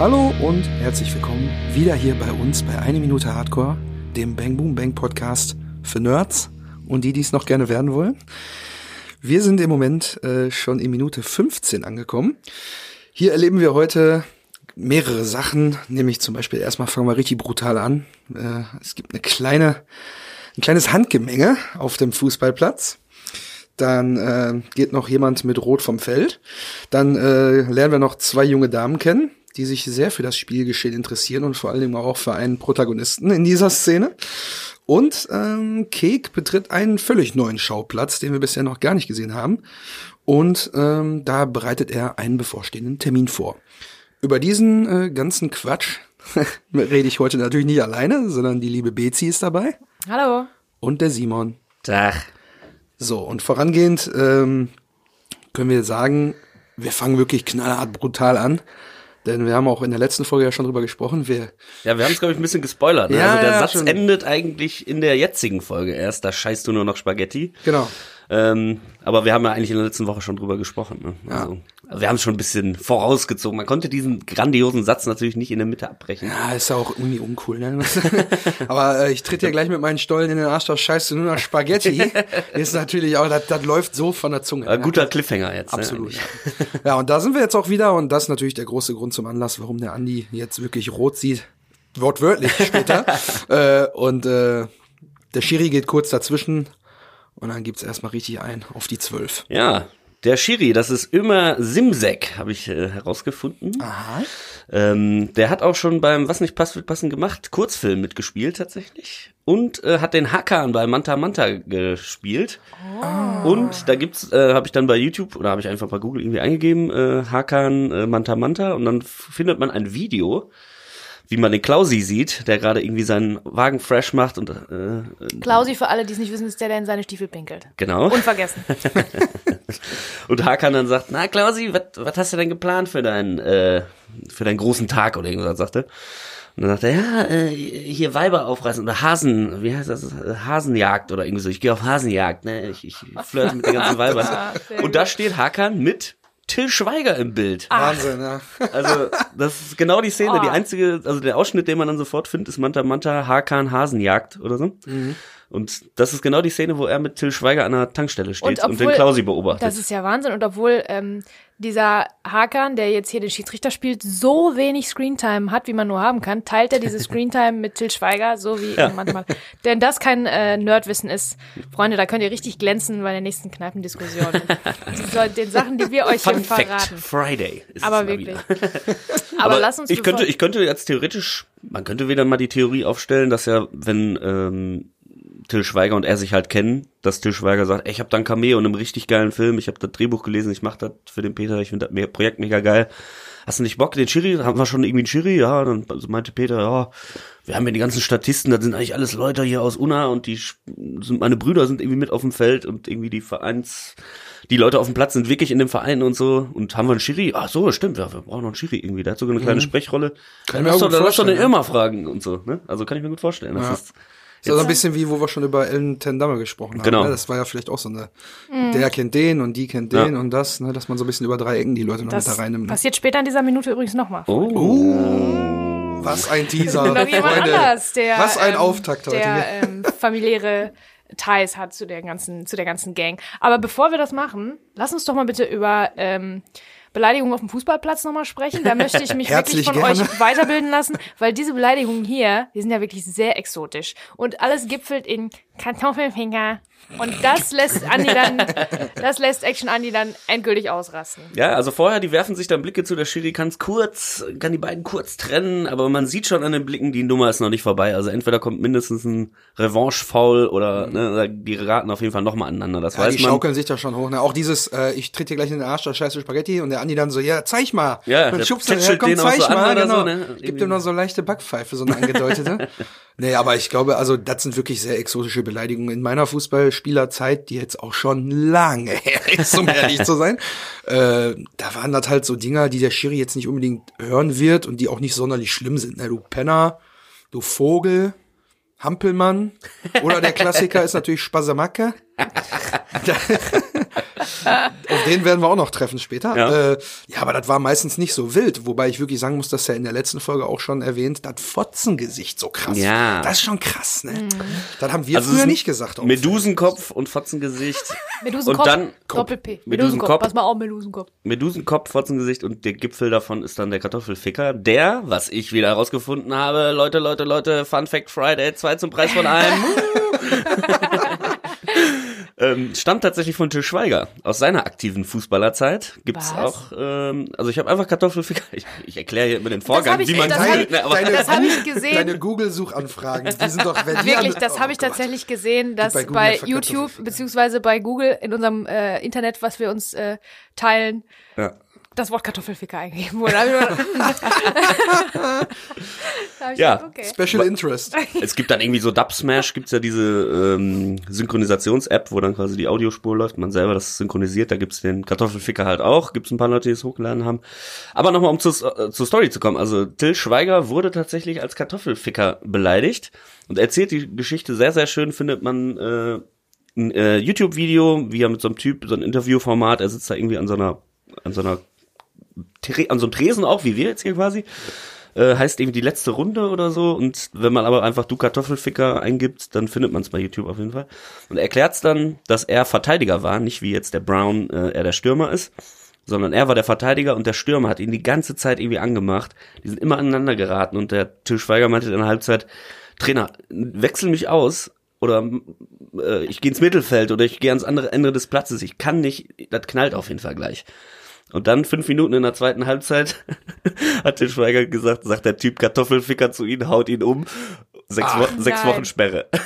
Hallo und herzlich willkommen wieder hier bei uns bei Eine Minute Hardcore, dem Bang Boom Bang Podcast für Nerds und die, die es noch gerne werden wollen. Wir sind im Moment äh, schon in Minute 15 angekommen. Hier erleben wir heute mehrere Sachen, nämlich zum Beispiel erstmal fangen wir richtig brutal an. Äh, es gibt eine kleine, ein kleines Handgemenge auf dem Fußballplatz. Dann äh, geht noch jemand mit Rot vom Feld. Dann äh, lernen wir noch zwei junge Damen kennen, die sich sehr für das Spielgeschehen interessieren und vor allem auch für einen Protagonisten in dieser Szene. Und ähm, Kek betritt einen völlig neuen Schauplatz, den wir bisher noch gar nicht gesehen haben. Und ähm, da bereitet er einen bevorstehenden Termin vor. Über diesen äh, ganzen Quatsch rede ich heute natürlich nicht alleine, sondern die liebe Bezi ist dabei. Hallo. Und der Simon. Tag. So, und vorangehend ähm, können wir sagen, wir fangen wirklich knallhart brutal an. Denn wir haben auch in der letzten Folge ja schon drüber gesprochen. Wir Ja, wir haben es, glaube ich, ein bisschen gespoilert. Ne? Ja, also der ja, Satz schon. endet eigentlich in der jetzigen Folge erst. Da scheißt du nur noch Spaghetti. genau. Ähm, aber wir haben ja eigentlich in der letzten Woche schon drüber gesprochen. Ne? Also, also wir haben es schon ein bisschen vorausgezogen. Man konnte diesen grandiosen Satz natürlich nicht in der Mitte abbrechen. Ja, ist ja auch irgendwie uncool, ne? Aber äh, ich tritt ja gleich mit meinen Stollen in den Arsch, das scheißt du nur nach Spaghetti. ist natürlich auch, das, das läuft so von der Zunge. Äh, ne? guter Cliffhanger jetzt. Absolut. Ne? Ja, und da sind wir jetzt auch wieder und das ist natürlich der große Grund zum Anlass, warum der Andi jetzt wirklich rot sieht. Wortwörtlich später. äh, und äh, der Schiri geht kurz dazwischen und dann gibt's erstmal richtig ein auf die zwölf. Ja, der Schiri, das ist immer Simsek, habe ich äh, herausgefunden. Aha. Ähm, der hat auch schon beim Was nicht passt, wird passen gemacht, Kurzfilm mitgespielt tatsächlich. Und äh, hat den Hakan bei Manta Manta gespielt. Und da gibt's, äh, habe ich dann bei YouTube oder habe ich einfach bei Google irgendwie eingegeben, äh, Hakan äh, Manta Manta und dann findet man ein Video, wie man den Klausi sieht, der gerade irgendwie seinen Wagen fresh macht und äh, Klausi, für alle, die es nicht wissen, ist der, der in seine Stiefel pinkelt. genau. Unvergessen. Und Hakan dann sagt, na Klausi, was hast du denn geplant für deinen, äh, für deinen großen Tag oder irgendwas, sagte. Und dann sagt er, ja, äh, hier Weiber aufreißen oder Hasen, wie heißt das, Hasenjagd oder irgendwie so. Ich gehe auf Hasenjagd, ne, ich, ich flirte mit den ganzen Weibern. Und da steht Hakan mit Till Schweiger im Bild. Wahnsinn, ja. Also, das ist genau die Szene. Oh. Die einzige, also der Ausschnitt, den man dann sofort findet, ist Manta Manta Hakan Hasenjagd oder so. Und das ist genau die Szene, wo er mit Till Schweiger an der Tankstelle steht und, den Klausi beobachtet. Das ist ja Wahnsinn. Und obwohl ähm, dieser Hakan, der jetzt hier den Schiedsrichter spielt, so wenig Screentime hat, wie man nur haben kann, teilt er diese Screentime mit Till Schweiger, so wie Ja. manchmal. Denn das kein äh, Nerdwissen ist. Freunde, da könnt ihr richtig glänzen bei der nächsten Kneipendiskussion. Den Sachen, die wir euch Fun hier Fact verraten. Friday. Ist Aber wirklich. wieder. Aber, lass uns ich könnte, ich könnte jetzt theoretisch, man könnte wieder mal die Theorie aufstellen, dass ja, wenn ähm, Till Schweiger und er sich halt kennen, dass Till Schweiger sagt, ey, ich habe da ein Cameo in einem richtig geilen Film, ich habe das Drehbuch gelesen, ich mache das für den Peter, ich finde das Projekt mega geil. Hast du nicht Bock, den Schiri? Haben wir schon irgendwie einen Schiri? Ja, dann meinte Peter, ja, wir haben ja die ganzen Statisten, das sind eigentlich alles Leute hier aus Unna und die sind, meine Brüder sind irgendwie mit auf dem Feld und irgendwie die Vereins, die Leute auf dem Platz sind wirklich in dem Verein und so und haben wir einen Schiri? Ach so, stimmt, ja, wir brauchen noch einen Schiri irgendwie, der hat sogar eine kleine Sprechrolle. Kann ich mir lass doch, gut lass doch den Irma fragen und so, ne? Also kann ich mir gut vorstellen. Das Ja. ist, Ist ja so ein bisschen wie, wo wir schon über Ellen Tendamme gesprochen haben. Genau. Ne? Das war ja vielleicht auch so eine, der kennt den und die kennt Ja. den und das, ne? dass man so ein bisschen über drei Ecken die Leute noch Das mit da reinnimmt. Ne? passiert später in dieser Minute übrigens nochmal. oh. Was ein Teaser, noch jemand Freunde. anders, der Was ein ähm, Auftakt heute der hier. ähm, familiäre Ties hat zu der ganzen zu der ganzen Gang. Aber bevor wir das machen, lass uns doch mal bitte über ähm, Beleidigungen auf dem Fußballplatz nochmal sprechen. Da möchte ich mich wirklich von gerne. euch weiterbilden lassen, weil diese Beleidigungen hier, die sind ja wirklich sehr exotisch. Und alles gipfelt in Kartoffelfinger. Und das lässt Andi dann, das lässt Action Andi dann endgültig ausrasten. Ja, also vorher, die werfen sich dann Blicke zu, der Schiri kann es kurz, kann die beiden kurz trennen, aber man sieht schon an den Blicken, die Nummer ist noch nicht vorbei. Also entweder kommt mindestens ein Revanche-Foul oder, ne, die geraten auf jeden Fall nochmal aneinander. Das Ja, weiß die man. schaukeln sich da schon hoch. Ne? Auch dieses, äh, ich tritt dir gleich in den Arsch, da scheiße Spaghetti und der Andi dann so, ja, zeig mal. Ja, der schubst dann, ja, komm, zeig so mal, genau. so, ne? Gibt ihm noch so leichte Backpfeife, so eine angedeutete. nee, aber ich glaube, also das sind wirklich sehr exotische Beleidigungen. In meiner Fußballspielerzeit, die jetzt auch schon lange her ist, um ehrlich zu sein, äh, da waren das halt so Dinger, die der Schiri jetzt nicht unbedingt hören wird und die auch nicht sonderlich schlimm sind. Ne? Du Penner, du Vogel, Hampelmann oder der Klassiker ist natürlich Spasamacke. Auf den werden wir auch noch treffen später. Ja. Äh, ja, aber das war meistens nicht so wild. Wobei ich wirklich sagen muss, dass ja in der letzten Folge auch schon erwähnt, das Fotzengesicht so krass. Ja. Das ist schon krass, ne? Das haben wir Also es früher nicht gesagt. Medusenkopf und Fotzengesicht. Medusenkopf, Und dann- Doppel-P. Medusenkopf. Medusenkopf. Pass mal auf, Medusenkopf. Medusenkopf, Fotzengesicht und der Gipfel davon ist dann der Kartoffelficker, der, was ich wieder herausgefunden habe, Leute, Leute, Leute, Fun Fact Friday, zwei zum Preis von einem, ähm, stammt tatsächlich von Till Schweiger. Aus seiner aktiven Fußballerzeit gibt's Was? auch, ähm, also ich habe einfach Kartoffelficker, ich, ich erkläre hier immer den Vorgang, ich- wie man das googelt, hab ich- ne, aber Deine, Das hab ich gesehen. Deine Google-Suchanfragen, die sind doch, wenn Wirklich, das oh habe ich Gott. tatsächlich gesehen, dass bei bei YouTube beziehungsweise bei Google in unserem äh, Internet, was wir uns äh, teilen, ja. Das Wort Kartoffelficker eingegeben wurde. Ja. gedacht, okay. Special Interest. Es gibt dann irgendwie so Dubsmash, gibt's ja diese ähm, Synchronisations-App, wo dann quasi die Audiospur läuft, man selber das synchronisiert, da gibt's den Kartoffelficker halt auch, gibt's ein paar Leute, die es hochgeladen haben. Aber nochmal, um zu, äh, zur Story zu kommen, also Till Schweiger wurde tatsächlich als Kartoffelficker beleidigt und erzählt die Geschichte sehr, sehr schön, findet man äh, ein äh, YouTube-Video, wie er mit so einem Typ, so ein Interviewformat, er sitzt da irgendwie an so einer, an so einer, an so einem Tresen auch, wie wir jetzt hier quasi äh, heißt irgendwie die letzte Runde oder so. Und wenn man aber einfach du Kartoffelficker eingibt, dann findet man es bei YouTube auf jeden Fall. Und er erklärt's dann, dass er Verteidiger war, nicht wie jetzt der Brown äh, er der Stürmer ist, sondern er war der Verteidiger und der Stürmer hat ihn die ganze Zeit irgendwie angemacht. Die sind immer aneinander geraten und der Till Schweiger meinte in der Halbzeit, Trainer, wechsel mich aus oder äh, ich gehe ins Mittelfeld oder ich gehe ans andere Ende des Platzes. Ich kann nicht, das knallt auf jeden Fall gleich. Und dann fünf Minuten in der zweiten Halbzeit hat der Schweiger gesagt, sagt der Typ Kartoffelficker zu ihm, haut ihn um. Sechs, Wo sechs. Wochen Sperre.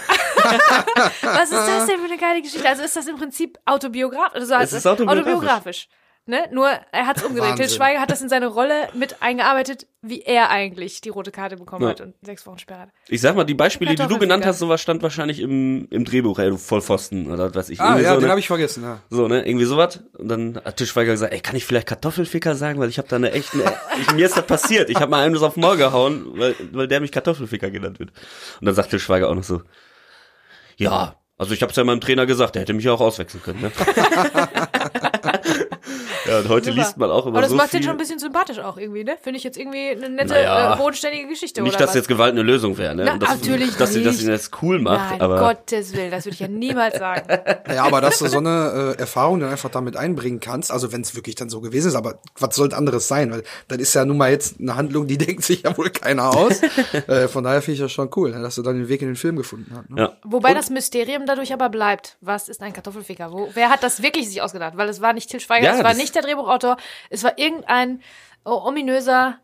Was ist das denn für eine geile Geschichte? Also ist das im Prinzip autobiografisch? Also ist autobiografisch. Ne? Nur er hat es umgedreht. Til Wahnsinn. Schweiger hat das in seine Rolle mit eingearbeitet, wie er eigentlich die rote Karte bekommen Ja. hat und sechs Wochen Sperre hat. Ich sag mal, die Beispiele, die du genannt hast, sowas stand wahrscheinlich im, im Drehbuch, ey, du Vollpfosten oder was weiß ich. Ah, Irgendwie ja, so, den ne? habe ich vergessen, ja. So, ne, irgendwie sowas. Und dann hat Til Schweiger gesagt, ey, kann ich vielleicht Kartoffelficker sagen, weil ich habe da eine echte, ich, mir ist das passiert. Ich habe mal einem das auf den Maul gehauen, weil, weil der mich Kartoffelficker genannt wird. Und dann sagt Til Schweiger auch noch so, ja, also ich habe es ja meinem Trainer gesagt, der hätte mich ja auch auswechseln können. Ne? ja, und heute Super. liest man auch immer Aber das so macht viel. den schon ein bisschen sympathisch auch irgendwie, ne? Finde ich jetzt irgendwie eine nette, Naja. äh, bodenständige Geschichte, Nicht, oder dass was? jetzt Gewalt eine Lösung wäre, ne? Na, Und das, natürlich dass sie das nicht. ihn jetzt cool macht, Nein, aber Gottes Willen, das würde ich ja niemals sagen. Ja, aber dass du so eine äh, Erfahrung dann einfach damit einbringen kannst, also wenn es wirklich dann so gewesen ist, aber was soll anderes sein? Weil das ist ja nun mal jetzt eine Handlung, die denkt sich ja wohl keiner aus. äh, von daher finde ich das schon cool, ne, dass du dann den Weg in den Film gefunden hast. Ne? ja. Wobei das Mysterium dadurch aber bleibt. Was ist ein Kartoffelficker? Wo, wer hat das wirklich sich ausgedacht? Weil es war nicht Til Schweiger, Ja, es war das- nicht der Drehbuchautor, es war irgendein oh, ominöser,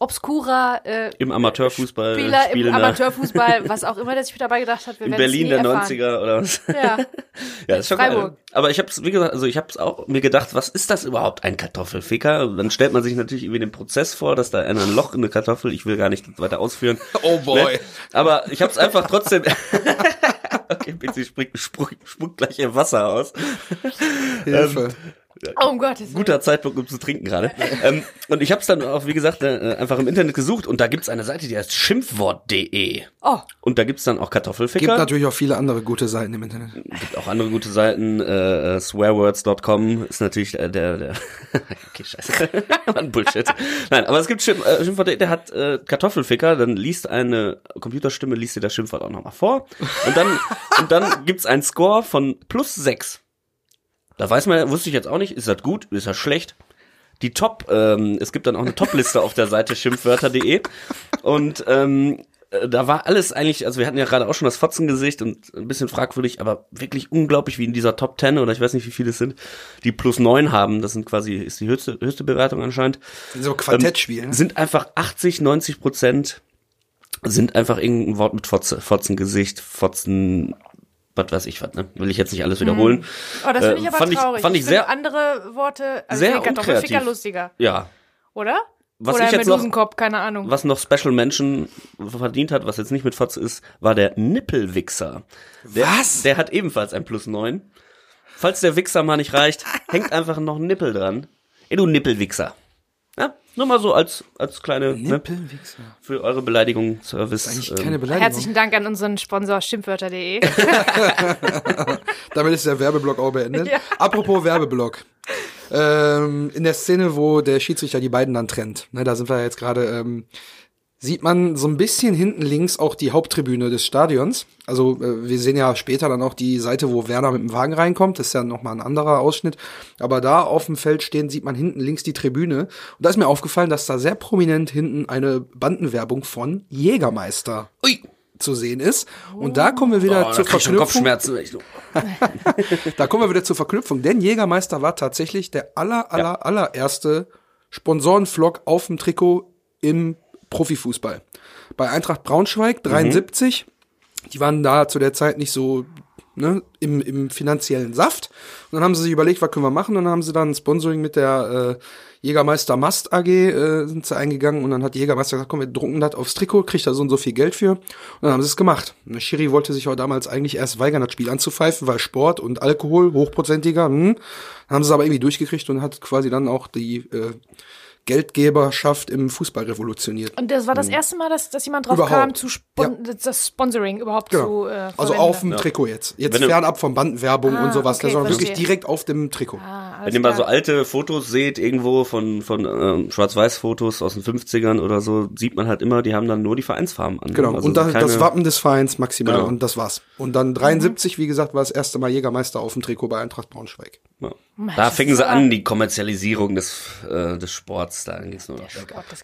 obskurer äh, im Amateurfußball Spieler im spielender- Amateurfußball, was auch immer, der sich dabei gedacht hat. Wir in es Berlin nie der erfahren. 90er oder was? Ja. Ja, das ist schon geil. Freiburg. Aber ich hab's, wie gesagt, also ich hab's auch mir gedacht, was ist das überhaupt, ein Kartoffelficker? Und Dann stellt man sich natürlich irgendwie den Prozess vor, dass da einer ein Loch in eine Kartoffel, ich will gar nicht weiter ausführen. Oh boy. Ne? Aber ich hab's einfach trotzdem. okay, bitte spuckt, gleich ihr Wasser aus. Hilfe. Oh, um Gottes Willen. Guter Zeitpunkt, um zu trinken gerade. ähm, und ich hab's dann auch, wie gesagt, äh, einfach im Internet gesucht und da gibt's eine Seite, die heißt schimpfwort.de. Oh, Und da gibt's dann auch Kartoffelficker. Gibt natürlich auch viele andere gute Seiten im Internet. gibt auch andere gute Seiten. Äh, äh, swearwords.com ist natürlich äh, der, der okay, scheiße. Mann, Bullshit. Nein, aber es gibt Schimpf, äh, Schimpfwort, der hat äh, Kartoffelficker, dann liest eine Computerstimme, liest dir das Schimpfwort auch nochmal vor. Und dann, und dann gibt's einen Score von plus sechs. Da weiß man, wusste ich jetzt auch nicht, ist das gut, ist das schlecht? Die Top, ähm, es gibt dann auch eine Top-Liste auf der Seite schimpfwörter.de und ähm, äh, da war alles eigentlich, also wir hatten ja gerade auch schon das Fotzengesicht und ein bisschen fragwürdig, aber wirklich unglaublich, wie in dieser Top 10 oder ich weiß nicht, wie viele es sind, die plus neun haben, das sind quasi, ist die höchste, höchste Bewertung anscheinend, So Quartettspiel. ähm, ne? sind einfach 80, 90 Prozent sind einfach irgendein Wort mit Fotze, Fotzengesicht, Fotzen, was weiß ich was, ne? Will ich jetzt nicht alles wiederholen. oh das Äh, finde ich aber fand ich- traurig. fand ich finde sehr- andere Worte, also sehr ich unkreativ. lustiger, Ja, oder? Was oder ich jetzt noch- keine Ahnung. was noch Special Mention verdient hat, was jetzt nicht mit Fotze ist, war der Nippelwichser. Der, Was? Der hat ebenfalls ein Plus neun. Falls der Wichser mal nicht reicht, hängt einfach noch ein Nippel dran. Ey, du Nippelwichser. Nur mal so als, als kleine, ne, für eure Beleidigung Service. Eigentlich ähm, keine Beleidigung. Herzlichen Dank an unseren Sponsor schimpfwörter.de. Damit ist der Werbeblock auch beendet. Ja. Apropos Werbeblock. Ähm, in der Szene, wo der Schiedsrichter die beiden dann trennt, ne, da sind wir jetzt gerade, ähm, sieht man so ein bisschen hinten links auch die Haupttribüne des Stadions. Also äh, wir sehen ja später dann auch die Seite, wo Werner mit dem Wagen reinkommt. Das ist ja nochmal ein anderer Ausschnitt. Aber da auf dem Feld stehen, sieht man hinten links die Tribüne. Und da ist mir aufgefallen, dass da sehr prominent hinten eine Bandenwerbung von Jägermeister Ui. zu sehen ist. Und da kommen wir wieder Oh, zur Verknüpfung. Da kommen wir wieder zur Verknüpfung, denn Jägermeister war tatsächlich der aller, aller, allererste Sponsorenvlog auf dem Trikot im Profifußball. Bei Eintracht Braunschweig 73, die waren da zu der Zeit nicht so ne, im, im finanziellen Saft. Und dann haben sie sich überlegt, was können wir machen? Und dann haben sie dann Sponsoring mit der äh, Jägermeister Mast AG äh, sind sie eingegangen und dann hat die Jägermeister gesagt, komm, wir drucken das aufs Trikot, kriegt da so und so viel Geld für. Und dann haben sie es gemacht. Und der Schiri wollte sich auch damals eigentlich erst weigern, das Spiel anzupfeifen, weil Sport und Alkohol, hochprozentiger, hm. Dann haben sie es aber irgendwie durchgekriegt und hat quasi dann auch die äh, Geldgeberschaft im Fußball revolutioniert. Und das war das erste Mal, dass, dass jemand drauf Überhaupt. kam, zu spon das Sponsoring überhaupt Genau. zu äh, also auf dem Trikot jetzt. Jetzt Wenn fernab von Bandenwerbung Ah, und sowas, okay, sondern wirklich direkt auf dem Trikot. Ah, Wenn ihr mal so alte Fotos seht, irgendwo von, von ähm, Schwarz-Weiß-Fotos aus den 50ern oder so, sieht man halt immer, die haben dann nur die Vereinsfarben an. Genau, Also und das, das Wappen des Vereins maximal Genau. und das war's. Und dann 73, wie gesagt, war das erste Mal Jägermeister auf dem Trikot bei Eintracht Braunschweig. Mensch, Da fingen sie an, die Kommerzialisierung des, äh, des Sports, da ging's nur noch.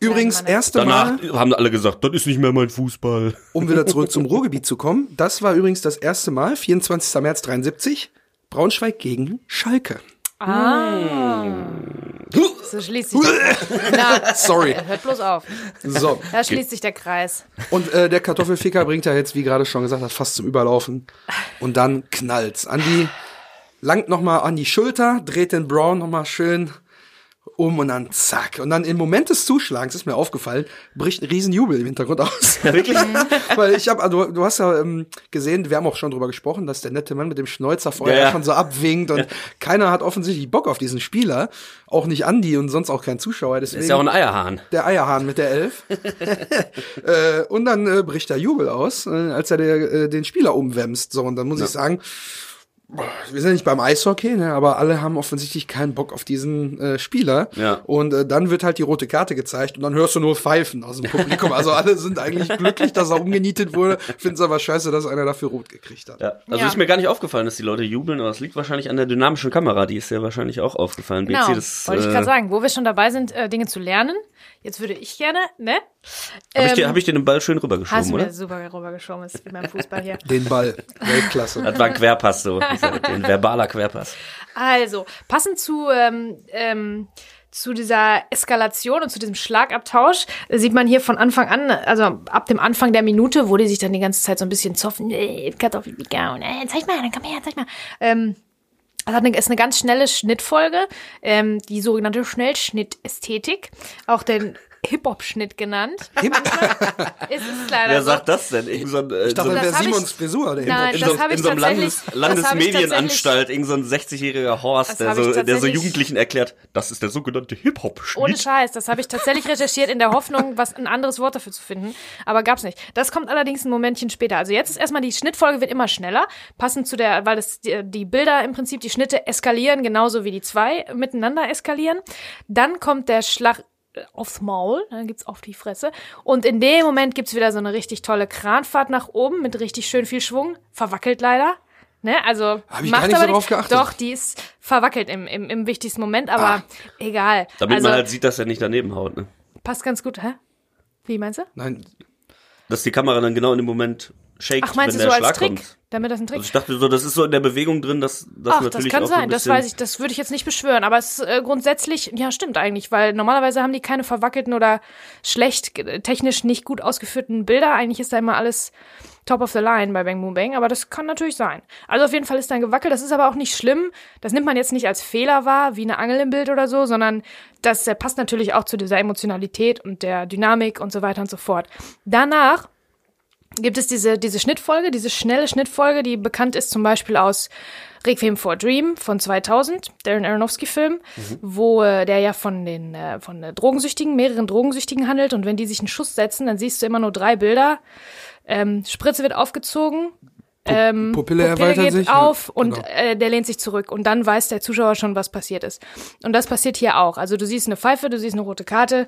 Übrigens, erste Danach Mal, haben alle gesagt, das ist nicht mehr mein Fußball. um wieder zurück zum Ruhrgebiet zu kommen, das war übrigens das erste Mal, 24. März 73, Braunschweig gegen Schalke. Ah. So schließt sich der Na, Sorry. hört bloß auf. So, Da schließt sich der Kreis. und äh, der Kartoffelficker bringt ja jetzt, wie gerade schon gesagt hat, fast zum Überlaufen. Und dann knallt's. Andi langt noch mal an die Schulter, dreht den Brown noch mal schön um und dann zack. Und dann im Moment des Zuschlagens ist mir aufgefallen, bricht ein Riesenjubel im Hintergrund aus. Ja, wirklich? Weil ich habe, du, du hast ja ähm, gesehen, wir haben auch schon drüber gesprochen, dass der nette Mann mit dem Schnäuzer vorher Ja, ja. schon so abwinkt und keiner hat offensichtlich Bock auf diesen Spieler, auch nicht Andi und sonst auch kein Zuschauer. Deswegen Ist ja auch ein Eierhahn. der Eierhahn mit der Elf. äh, und dann äh, bricht der Jubel aus, äh, als er der, äh, den Spieler umwämst. So, und dann muss ich sagen, wir sind nicht beim Eishockey, ne, aber alle haben offensichtlich keinen Bock auf diesen äh, Spieler. Ja. Und äh, dann wird halt die rote Karte gezeigt und dann hörst du nur Pfeifen aus dem Publikum. Also alle sind eigentlich glücklich, dass er umgenietet wurde, finden es aber scheiße, dass einer dafür rot gekriegt hat. Ja. Also Ja. ist mir gar nicht aufgefallen, dass die Leute jubeln, aber es liegt wahrscheinlich an der dynamischen Kamera, die ist ja wahrscheinlich auch aufgefallen. Genau, BC, das, wollte ich äh, gerade sagen. Wo wir schon dabei sind, äh, Dinge zu lernen. Jetzt würde ich gerne, ne? Habe ich, dir- Ähm, hab ich dir den Ball schön Hast rübergeschoben, du mir oder? super rübergeschoben, ist wie beim Fußball hier. Den Ball. Weltklasse. Das war ein Querpass, so. Ein verbaler Querpass. Also, passend zu, ähm, ähm, zu dieser Eskalation und zu diesem Schlagabtausch äh, sieht man hier von Anfang an, also ab dem Anfang der Minute, wo die sich dann die ganze Zeit so ein bisschen zoffen, äh, Kartoffelpika und äh, zeig mal, dann komm her, zeig mal. Ähm, hat eine, ist eine ganz schnelle Schnittfolge, ähm, die sogenannte Schnellschnittästhetik, auch den Hip-Hop-Schnitt genannt. ist es leider Wer so. sagt das denn? Irgend so ein, äh, Ich dachte, so das wäre Das hab ich- Simons Frisur. Der Nein, in das so, hab ich in so einem Landes, das Landesmedienanstalt, irgend so ein 60-jähriger Horst, Das der so, der so Jugendlichen erklärt, das ist der sogenannte Ohne Hip-Hop-Schnitt. Scheiß, das habe ich tatsächlich recherchiert in der Hoffnung, was ein anderes Wort dafür zu finden, aber gab's nicht. Das kommt allerdings ein Momentchen später. Also jetzt ist erstmal die Schnittfolge wird immer schneller, passend zu der, weil das die, die Bilder im Prinzip die Schnitte eskalieren, genauso wie die zwei miteinander eskalieren. Dann kommt der Schlag aufs Maul, dann gibt's auf die Fresse und in dem Moment gibt's wieder so eine richtig tolle Kranfahrt nach oben mit richtig schön viel Schwung, verwackelt leider. Ne, also Hab ich macht gar nicht aber so drauf geachtet. Doch, die ist verwackelt im, im, im wichtigsten Moment, aber egal. Damit also, man halt sieht, dass er nicht daneben haut, ne? Passt ganz gut, hä? Wie meinst du? Nein, Dass die Kamera dann genau in dem Moment shakt, Ach, meinst wenn du der so als Schlag Trick? kommt. Damit das ein Trick Also ich dachte so, das ist so in der Bewegung drin, dass das Ach, das natürlich kann auch so ein sein, das bisschen- weiß ich, das würde ich jetzt nicht beschwören, aber es ist äh, grundsätzlich, ja, stimmt eigentlich, weil normalerweise haben die keine verwackelten oder schlecht, äh, technisch nicht gut ausgeführten Bilder. Eigentlich ist da immer alles top of the line bei Bang Boom Bang, aber das kann natürlich sein. Also auf jeden Fall ist da ein Gewackel, das ist aber auch nicht schlimm. Das nimmt man jetzt nicht als Fehler wahr, wie eine Angel im Bild oder so, sondern das passt natürlich auch zu dieser Emotionalität und der Dynamik und so weiter und so fort. Danach gibt es diese, diese Schnittfolge, diese schnelle Schnittfolge, die bekannt ist zum Beispiel aus Requiem for a Dream von 2000, Darren Aronofsky-Film, wo äh, der ja von den äh, von äh, Drogensüchtigen, mehreren Drogensüchtigen handelt und wenn die sich einen Schuss setzen, dann siehst du immer nur drei Bilder. Ähm, Spritze wird aufgezogen, ähm, Pupille erweitert geht sich, auf und genau. äh, der lehnt sich zurück und dann weiß der Zuschauer schon, was passiert ist. Und das passiert hier auch. Also du siehst eine Pfeife, du siehst eine rote Karte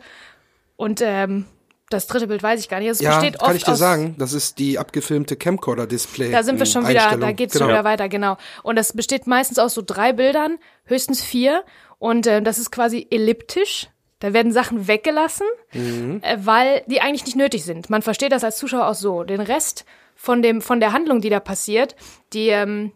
und ähm, das dritte Bild weiß ich gar nicht. Es Ja, besteht kann oft ich dir sagen, das ist die abgefilmte Camcorder-Display. Da sind wir schon wieder, da geht's genau. schon wieder weiter, genau. Und das besteht meistens aus so drei Bildern, höchstens vier. Und äh, das ist quasi elliptisch. Da werden Sachen weggelassen, Mhm. äh, weil die eigentlich nicht nötig sind. Man versteht das als Zuschauer auch so. Den Rest von dem von der Handlung, die da passiert, die ähm,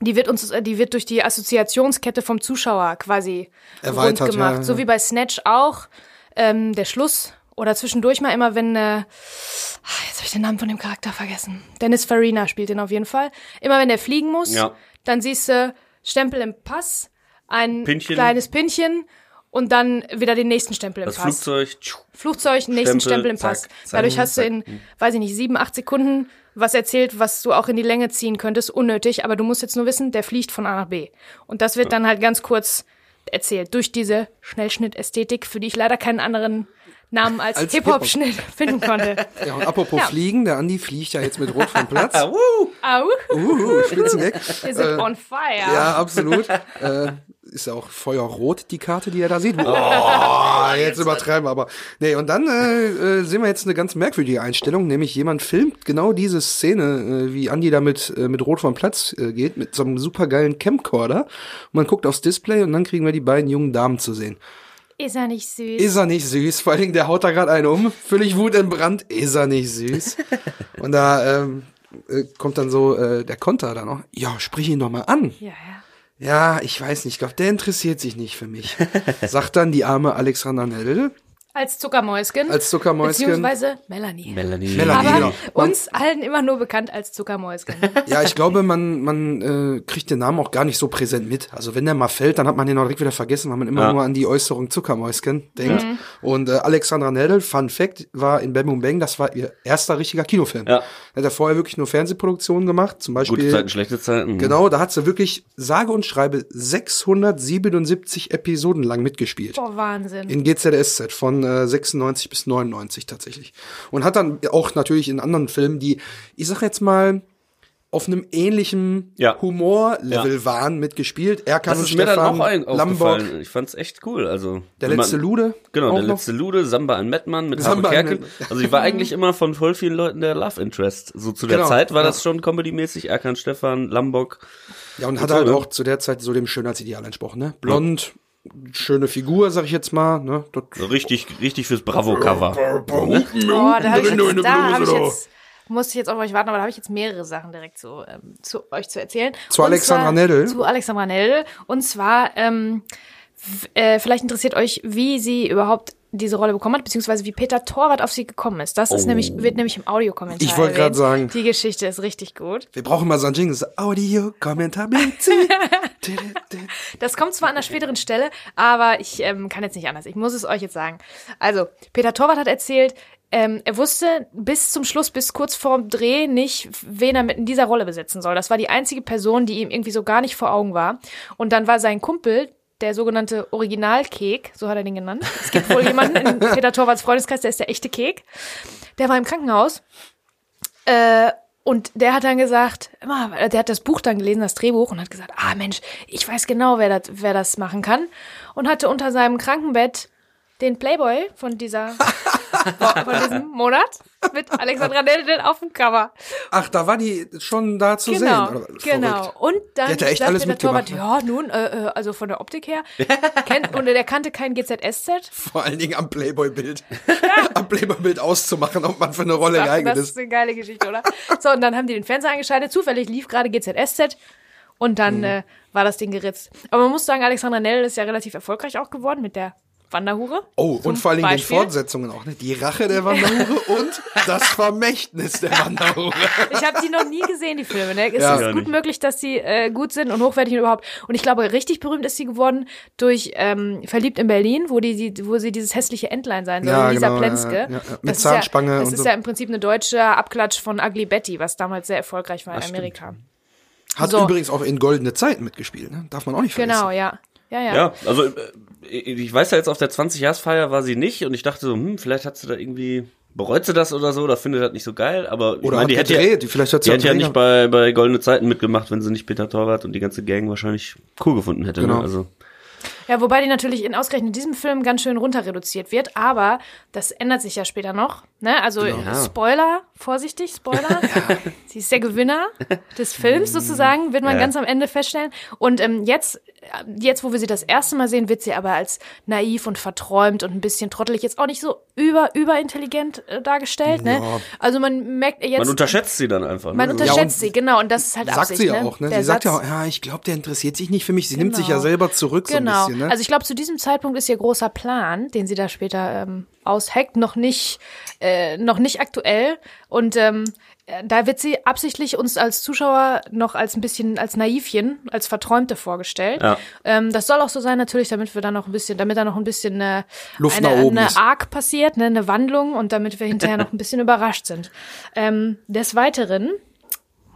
die wird uns, äh, die wird durch die Assoziationskette vom Zuschauer quasi Erweitert, gemacht. ja, ja. So wie bei Snatch auch. Ähm, der Schluss oder zwischendurch mal immer, wenn äh, Jetzt habe ich den Namen von dem Charakter vergessen. Dennis Farina spielt den auf jeden Fall. Immer wenn der fliegen muss, Ja. dann siehst du Stempel im Pass, ein Pinchen. kleines Pinchen und dann wieder den nächsten Stempel im Das Pass. Flugzeug, tschu, Flugzeug, nächsten Stempel, Stempel im Pass. zack, zack, Dadurch hast du zack. in, weiß ich nicht, sieben, acht Sekunden was erzählt, was du auch in die Länge ziehen könntest, unnötig, aber du musst jetzt nur wissen, der fliegt von A nach B. Und das wird dann halt ganz kurz erzählt durch diese Schnellschnitt-Ästhetik, für die ich leider keinen anderen Namen als, Als Hip-Hop-Schnitt finden konnte. Ja, und apropos Ja. Fliegen, der Andi fliegt ja jetzt mit Rot vom Platz. Woo! Au, Uh, Spitzengag. wir sind on fire. Ja, absolut. äh, ist ja auch feuerrot, die Karte, die er da sieht. Oh, jetzt übertreiben wir aber. Nee, und dann äh, äh, sehen wir jetzt eine ganz merkwürdige Einstellung, nämlich jemand filmt genau diese Szene, äh, wie Andi da mit, äh, mit Rot vom Platz äh, geht, mit so einem supergeilen Camcorder. Und man guckt aufs Display und dann kriegen wir die beiden jungen Damen zu sehen. Ist er nicht süß? Ist er nicht süß? Vor allen Dingen, der haut da gerade einen um, völlig wutentbrannt. Ist er nicht süß? Und da ähm, äh, kommt dann so äh, der Konter dann noch. Ja, sprich ihn doch mal an. ja, ja. Ja, ich weiß nicht, ich glaube, der interessiert sich nicht für mich. Sagt dann die arme Alexandra Nell Als Zuckermäuschen. als Zuckermäuschen. Beziehungsweise Melanie. Melanie. Melanie, Aber genau. Uns allen immer nur bekannt als Zuckermäuschen. Ja, ich glaube, man, man äh, kriegt den Namen auch gar nicht so präsent mit. Also wenn der mal fällt, dann hat man den auch direkt wieder vergessen, weil man immer Ja. nur an die Äußerung Zuckermäuschen denkt. Und äh, Alexandra Nell, Fun Fact, war in Bam Boom Bang, das war ihr erster richtiger Kinofilm. Ja. Er hat ja vorher wirklich nur Fernsehproduktionen gemacht, zum Beispiel. Gute Zeiten, schlechte Zeiten. Genau, da hat sie wirklich sage und schreibe 677 Episoden lang mitgespielt. Boah, Wahnsinn. In GZSZ von äh, 96 bis 99 tatsächlich. Und hat dann auch natürlich in anderen Filmen, die, ich sag jetzt mal, auf einem ähnlichen Ja. Humorlevel Ja. waren, mitgespielt. Erkan Das und ist mir dann Stefan, auch ein aufgefallen. Ich fand's echt cool. Also der wenn man- letzte Lude. Genau, der noch. letzte Lude, Samba an Mettmann mit Samba Harpe. Mettmann. Also ich war eigentlich immer von voll vielen Leuten der Love Interest. So zu der Genau, Zeit war ja. das schon comedy-mäßig. Erkan Stefan, Lambok. Ja, und hat halt ne? auch zu der Zeit so dem Schönheitsideal entsprochen, ne? Blond, schöne Figur, sag ich jetzt mal, ne? Das richtig, richtig fürs Bravo-Cover. Boah, da habe ich jetzt, da hab ich jetzt, musste ich jetzt auf euch warten, aber da habe ich jetzt mehrere Sachen direkt zu, ähm, zu euch zu erzählen. Zu Und Alexandra Neddl? Zu Alexandra Neddl. Und zwar, ähm, äh, vielleicht interessiert euch, wie sie überhaupt diese Rolle bekommen hat, beziehungsweise wie Peter Torwart auf sie gekommen ist. Das ist nämlich, wird nämlich im Audiokommentar Ich wollte erwähnt. sagen. Die Geschichte ist richtig gut. Wir brauchen mal so ein Jingle, so Audio, Kommentar, Blitzi. Das kommt zwar an einer späteren Stelle, aber ich ähm, kann jetzt nicht anders. Ich muss es euch jetzt sagen. Also, Peter Torwart hat erzählt, ähm, er wusste bis zum Schluss, bis kurz vorm Dreh nicht, wen er mit in dieser Rolle besetzen soll. Das war die einzige Person, die ihm irgendwie so gar nicht vor Augen war. Und dann war sein Kumpel, der sogenannte Original-Kek, so hat er den genannt. Es gibt wohl jemanden in Peter Torwarts Freundeskreis, der ist der echte Kek. Der war im Krankenhaus äh, und der hat dann gesagt, der hat das Buch dann gelesen, das Drehbuch, und hat gesagt, ah Mensch, ich weiß genau, wer das, wer das machen kann. Und hatte unter seinem Krankenbett den Playboy von dieser, von diesem Monat mit Alexandra Neldel auf dem Cover. Ach, da war die schon da zu Genau, sehen. oder? genau. Verrückt. Und dann hat ja echt alles der Torwart, mitgemacht, ja, nun, äh, äh, also von der Optik her, kennt, und der kannte kein GZSZ. Vor allen Dingen am Playboy-Bild. am Playboy-Bild auszumachen, ob man für eine Rolle geeignet das ist. ist eine geile Geschichte, oder? So, und dann haben die den Fernseher eingeschaltet. Zufällig lief gerade GZSZ. Und dann Mhm. äh, war das Ding geritzt. Aber man muss sagen, Alexandra Nell ist ja relativ erfolgreich auch geworden mit der Wanderhure. Oh, und vor allen Dingen den. Fortsetzungen auch, ne? Die Rache der Wanderhure und das Vermächtnis der Wanderhure. Ich habe die noch nie gesehen, die Filme. Ne? Es Ja. ist gut nicht. möglich, dass sie äh, gut sind und hochwertig und überhaupt. Und ich glaube, richtig berühmt ist sie geworden durch ähm, Verliebt in Berlin, wo die, die wo sie dieses hässliche Entlein sein soll, Ja, Lisa genau, Plenske. ja, ja, ja. Mit Das ist Zahnspange Ja, das und ist so. ja im Prinzip eine deutsche Abklatsch von Ugly Betty, was damals sehr erfolgreich war in Amerika. Hat So. übrigens auch in Goldene Zeiten mitgespielt, ne? Darf man auch nicht vergessen. Genau, ja. Ja, ja. Ja, also äh, ich weiß ja jetzt, auf der 20-Jahresfeier war sie nicht und ich dachte so, hm, vielleicht hat sie da irgendwie, bereut sie das oder so oder findet das nicht so geil, aber ich Oder meine, hat die hätte ja, vielleicht hat sie die hätte ja nicht bei, bei Goldene Zeiten mitgemacht, wenn sie nicht Peter Torwart und die ganze Gang wahrscheinlich cool gefunden hätte. Genau. Ne? Also, Ja, wobei die natürlich in ausgerechnet diesem Film ganz schön runter reduziert wird, aber das ändert sich ja später noch. Ne? Also Genau. Spoiler, vorsichtig, Spoiler. Sie ist der Gewinner des Films sozusagen, wird man Ja. ganz am Ende feststellen. Und ähm, jetzt, jetzt, wo wir sie das erste Mal sehen, wird sie aber als naiv und verträumt und ein bisschen trottelig, jetzt auch nicht so über überintelligent äh, dargestellt. Ne? Ja. Also man merkt jetzt, man unterschätzt sie dann einfach. man ne? unterschätzt Ja, und sie, genau. Und das ist halt Sagt Absicht. sie ja ne? auch, ne? Der Sie sagt ja auch, ja, ich glaube, der interessiert sich nicht für mich. Sie nimmt sich Genau. ja selber zurück so ein Genau. bisschen, ne? Also ich glaube, zu diesem Zeitpunkt ist ihr großer Plan, den sie da später ähm, ausheckt, noch nicht, äh, noch nicht aktuell. Und ähm, äh, da wird sie absichtlich uns als Zuschauer noch als ein bisschen als Naivchen, als Verträumte vorgestellt. Ja. Ähm, das soll auch so sein, natürlich, damit wir dann noch ein bisschen, damit da noch ein bisschen äh, Luft eine, eine. Arc passiert, ne, eine Wandlung und damit wir hinterher noch ein bisschen überrascht sind. Ähm, des Weiteren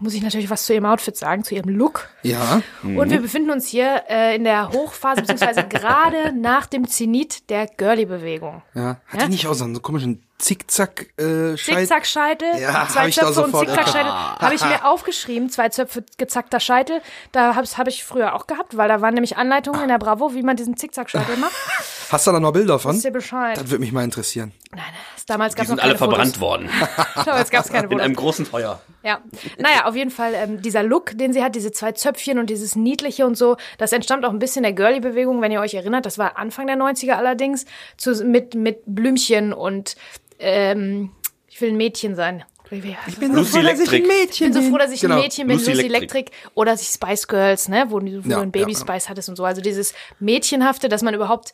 muss ich natürlich was zu ihrem Outfit sagen, zu ihrem Look. ja. Und wir befinden uns hier äh, in der Hochphase, beziehungsweise gerade nach dem Zenit der Girly-Bewegung. Ja. Hat Ja? die nicht auch so einen komischen Zickzack äh, Scheit- Zickzack-Scheitel, Ja, zwei hab ich da Zöpfe und Zickzack-Scheitel. Habe ich mir aufgeschrieben, zwei Zöpfe gezackter Scheitel. Da habe hab ich früher auch gehabt, weil da waren nämlich Anleitungen in der Bravo, wie man diesen Zickzack-Scheitel macht. Hast du da noch Bilder von? Wisst ihr Bescheid? Das würde mich mal interessieren. Nein, damals Die gab es sind noch alle keine verbrannt Fotos. worden. Damals gab es keine In Fotos. einem großen Feuer. Ja, naja, auf jeden Fall ähm, dieser Look, den sie hat, diese zwei Zöpfchen und dieses Niedliche und so, das entstammt auch ein bisschen der Girly-Bewegung, wenn ihr euch erinnert. Das war Anfang der 90er allerdings, zu, mit, mit Blümchen und ähm, ich will ein Mädchen sein. Ich bin so froh, dass ich ein. Mädchen bin so froh, dass ich Genau. ein Mädchen bin, Lucy Lucy, Electric. Electric. oder die Spice Girls, ne, wo, du- wo Ja, du ein Baby ja. Spice hattest und so. Also dieses Mädchenhafte, dass man überhaupt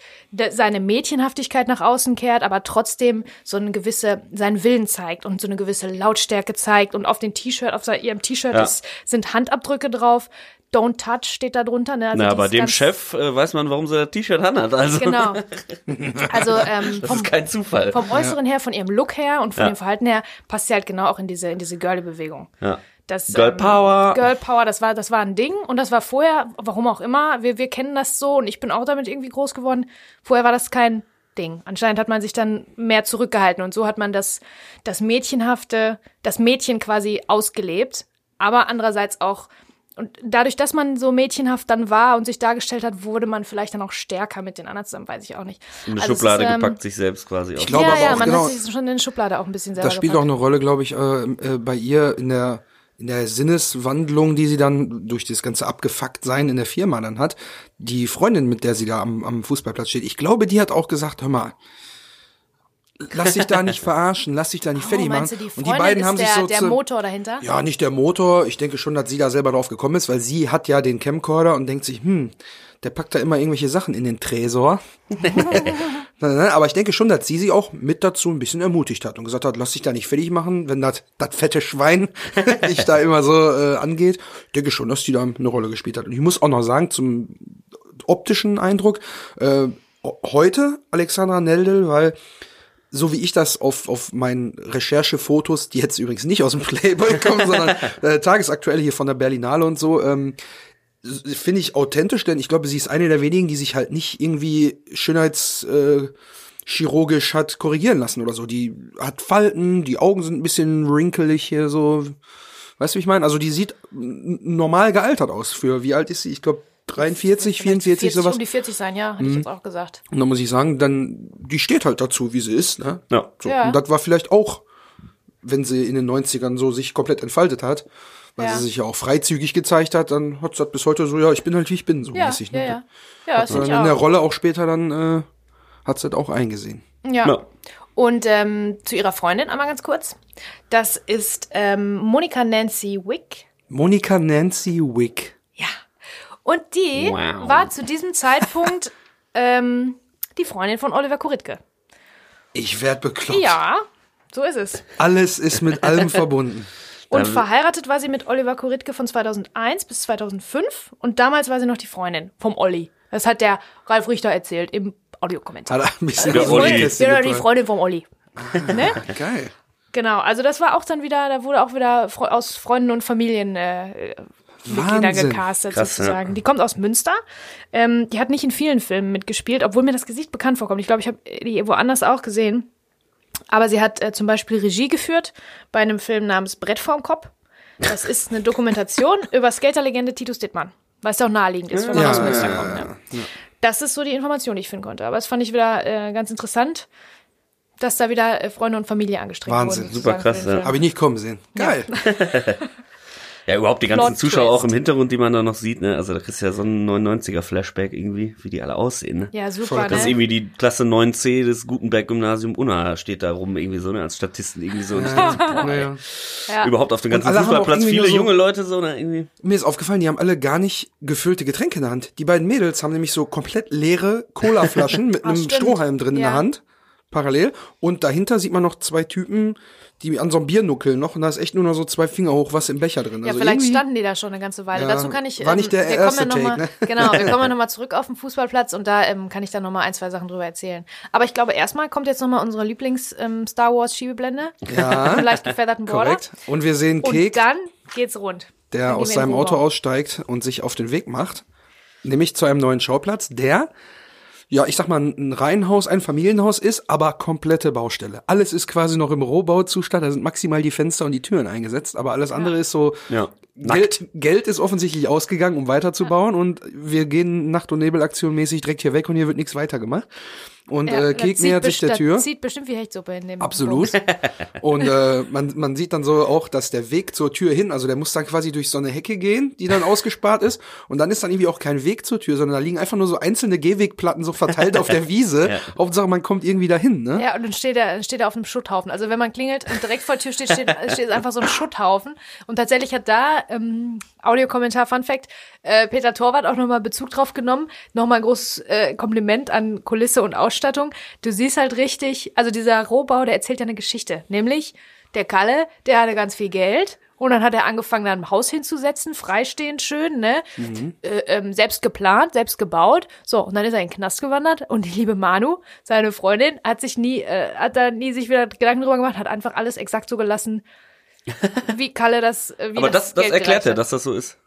seine Mädchenhaftigkeit nach außen kehrt, aber trotzdem so eine gewisse, seinen Willen zeigt und so eine gewisse Lautstärke zeigt. Und auf dem T-Shirt, auf ihrem T-Shirt Ja. sind Handabdrücke drauf. Don't touch steht da drunter. Ne? Also Na, ist dem Chef äh, weiß man, warum sie das T-Shirt anhat. Also, Genau. Also ähm, das vom, ist kein Zufall. vom Äußeren her, von ihrem Look her und von Ja. dem Verhalten her passt sie halt genau auch in diese, in diese Girly-Bewegung. ja. Das, Girl ähm, Power. Girl Power, das war, das war ein Ding und das war vorher, warum auch immer, wir, wir kennen das so und ich bin auch damit irgendwie groß geworden. Vorher war das kein Ding. Anscheinend hat man sich dann mehr zurückgehalten und so hat man das, das Mädchenhafte, das Mädchen quasi ausgelebt, aber andererseits auch und dadurch, dass man so mädchenhaft dann war und sich dargestellt hat, wurde man vielleicht dann auch stärker mit den anderen zusammen, weiß ich auch nicht. in eine Also Schublade ist, ähm, gepackt, sich selbst quasi. Ich glaube ja, aber ja, auch, man genau, hat sich schon in die Schublade auch ein bisschen selber Das spielt auch gepackt. eine Rolle, glaube ich, äh, äh, bei ihr in der in der Sinneswandlung, die sie dann durch das ganze Abgefucktsein in der Firma dann hat. Die Freundin, mit der sie da am, am Fußballplatz steht, ich glaube, die hat auch gesagt, hör mal, lass dich da nicht verarschen, lass dich da nicht fertig oh, machen. meinst du, die Und die beiden ist haben der, sich so der Motor dahinter? Ja, nicht der Motor. Ich denke schon, dass sie da selber drauf gekommen ist, weil sie hat ja den Camcorder und denkt sich, hm, der packt da immer irgendwelche Sachen in den Tresor. Aber ich denke schon, dass sie sie auch mit dazu ein bisschen ermutigt hat und gesagt hat, lass dich da nicht fertig machen, wenn das das fette Schwein dich da immer so äh, angeht. Ich denke schon, dass die da eine Rolle gespielt hat. Und ich muss auch noch sagen, zum optischen Eindruck, äh, heute Alexandra Neldel, weil so wie ich das auf, auf meinen Recherchefotos, die jetzt übrigens nicht aus dem Playboy kommen, sondern äh, tagesaktuell hier von der Berlinale und so, ähm, finde ich authentisch, denn ich glaube, sie ist eine der wenigen, die sich halt nicht irgendwie Schönheits äh, chirurgisch hat korrigieren lassen oder so. Die hat Falten, die Augen sind ein bisschen wrinkelig hier so. Weißt du, wie ich meine? Also die sieht normal gealtert aus für wie alt ist sie? Ich glaube 43, 44 40, sowas. Um die 40 sein, ja, hätte ich jetzt auch gesagt. Und dann muss ich sagen, dann, die steht halt dazu, wie sie ist, ne? Ja. So. Ja. Und das war vielleicht auch, wenn sie in den 90ern so sich komplett entfaltet hat, weil Ja. sie sich ja auch freizügig gezeigt hat, dann hat sie das bis heute so, ja, ich bin halt wie ich bin, so Ja, mäßig, ja, ne? ja. Ja, das Und finde ich in der. Rolle auch später dann, äh, hat sie das auch eingesehen. Ja. Ja. Und ähm, zu ihrer Freundin einmal ganz kurz. Das ist ähm, Monika Nancy Wick. Monika Nancy Wick. Ja. Und die Wow. war zu diesem Zeitpunkt ähm, die Freundin von Oliver Kuritke. Ich werd bekloppt. Ja, so ist es. Alles ist mit allem verbunden. Und verheiratet war sie mit Oliver Kuritke von 2001 bis 2005 und damals war sie noch die Freundin vom Olli. Das hat der Ralf Richter erzählt im Audiokommentar. Hat er ein bisschen dem Olli. Nähkästchen Ja, die. Freundin vom Olli. ne? Geil. Genau, also das war auch dann wieder, da wurde auch wieder aus Freunden und Familien äh, Mitglieder Wahnsinn. gecastet Krass, sozusagen. ja. Die kommt aus Münster. Ähm, die hat nicht in vielen Filmen mitgespielt, obwohl mir das Gesicht bekannt vorkommt. Ich glaube, ich habe die woanders auch gesehen. Aber sie hat äh, zum Beispiel Regie geführt bei einem Film namens Brett vorm Kopf. Das ist eine Dokumentation über Skaterlegende Titus Dittmann. Weil es auch naheliegend ist, wenn man Ja, aus Münster ja, kommt. ja, Ja. Das ist so die Information, die ich finden konnte. Aber das fand ich wieder äh, ganz interessant, dass da wieder äh, Freunde und Familie angestrengt Wahnsinn. wurden. Super sozusagen krass, ja. Habe ich nicht kommen sehen. Geil. Ja, überhaupt die ganzen Plot Zuschauer auch Twist. im Hintergrund, die man da noch sieht, ne? Also da kriegst du ja so einen 99er-Flashback irgendwie, wie die alle aussehen, ne? Ja, super, Das ist ne? irgendwie die Klasse 9c des Gutenberg-Gymnasium Unna steht da rum, irgendwie so, ne? Als Statisten irgendwie so. Und ich so, boah, Naja. Ja. Überhaupt auf dem ganzen auch Fußballplatz viele so- junge Leute so, ne? Irgendwie. Mir ist aufgefallen, die haben alle gar nicht gefüllte Getränke in der Hand. Die beiden Mädels haben nämlich so komplett leere Colaflaschen mit einem stimmt. Strohhalm drin in Ja. der Hand. Parallel. Und dahinter sieht man noch zwei Typen, die an so einem Bier nuckeln noch. Und da ist echt nur noch so zwei Finger hoch was im Becher drin. Ja, also vielleicht standen die da schon eine ganze Weile. Ja, Dazu kann ich. ähm, war nicht der wir erste kommen ja Take, mal, Genau, wir kommen ja nochmal zurück auf den Fußballplatz und da ähm, kann ich dann nochmal ein, zwei Sachen drüber erzählen. Aber ich glaube, erstmal kommt jetzt nochmal unsere Lieblings-Star Wars-Schiebeblende. Ja, Mit leicht gefedderten Border. korrekt. Und wir sehen Und Kek, dann geht's rund. Der aus seinem Auto aussteigt und sich auf den Weg macht. Nämlich zu einem neuen Schauplatz, der, ja, ich sag mal, ein Reihenhaus, ein Familienhaus ist, aber komplette Baustelle. Alles ist quasi noch im Rohbauzustand, da sind maximal die Fenster und die Türen eingesetzt, aber alles andere ist so, Ja. Geld, Geld ist offensichtlich ausgegangen, um weiterzubauen und wir gehen Nacht- und Nebelaktion mäßig direkt hier weg und hier wird nichts weitergemacht. Und Ja, äh, Kek nähert sich der Tür. zieht bestimmt wie Hechtsuppe in dem Absolut. Und äh, man, man sieht dann so auch, dass der Weg zur Tür hin, also der muss dann quasi durch so eine Hecke gehen, die dann ausgespart ist. Und dann ist dann irgendwie auch kein Weg zur Tür, sondern da liegen einfach nur so einzelne Gehwegplatten so verteilt auf der Wiese. Ja. Hauptsache, man kommt irgendwie dahin, ne? Ja, und dann steht er, dann steht er auf einem Schutthaufen. Also wenn man klingelt und direkt vor der Tür steht, steht, steht einfach so ein Schutthaufen. Und tatsächlich hat da, ähm, Audiokommentar, Fun Fact, äh, Peter Torwart auch nochmal Bezug drauf genommen. Nochmal ein großes äh, Kompliment an Kulisse und Ausstattung. Du siehst halt richtig, also dieser Rohbau, der erzählt ja eine Geschichte. Nämlich, der Kalle, der hatte ganz viel Geld. Und dann hat er angefangen, da ein Haus hinzusetzen, freistehend schön, ne? Äh, ähm, selbst geplant, selbst gebaut. So, und dann ist er in den Knast gewandert und die liebe Manu, seine Freundin, hat sich nie, äh, hat da nie sich wieder Gedanken drüber gemacht, hat einfach alles exakt so gelassen, wie Kalle das, äh, wie Aber das, das Geld erklärt ja, hat. dass das so ist.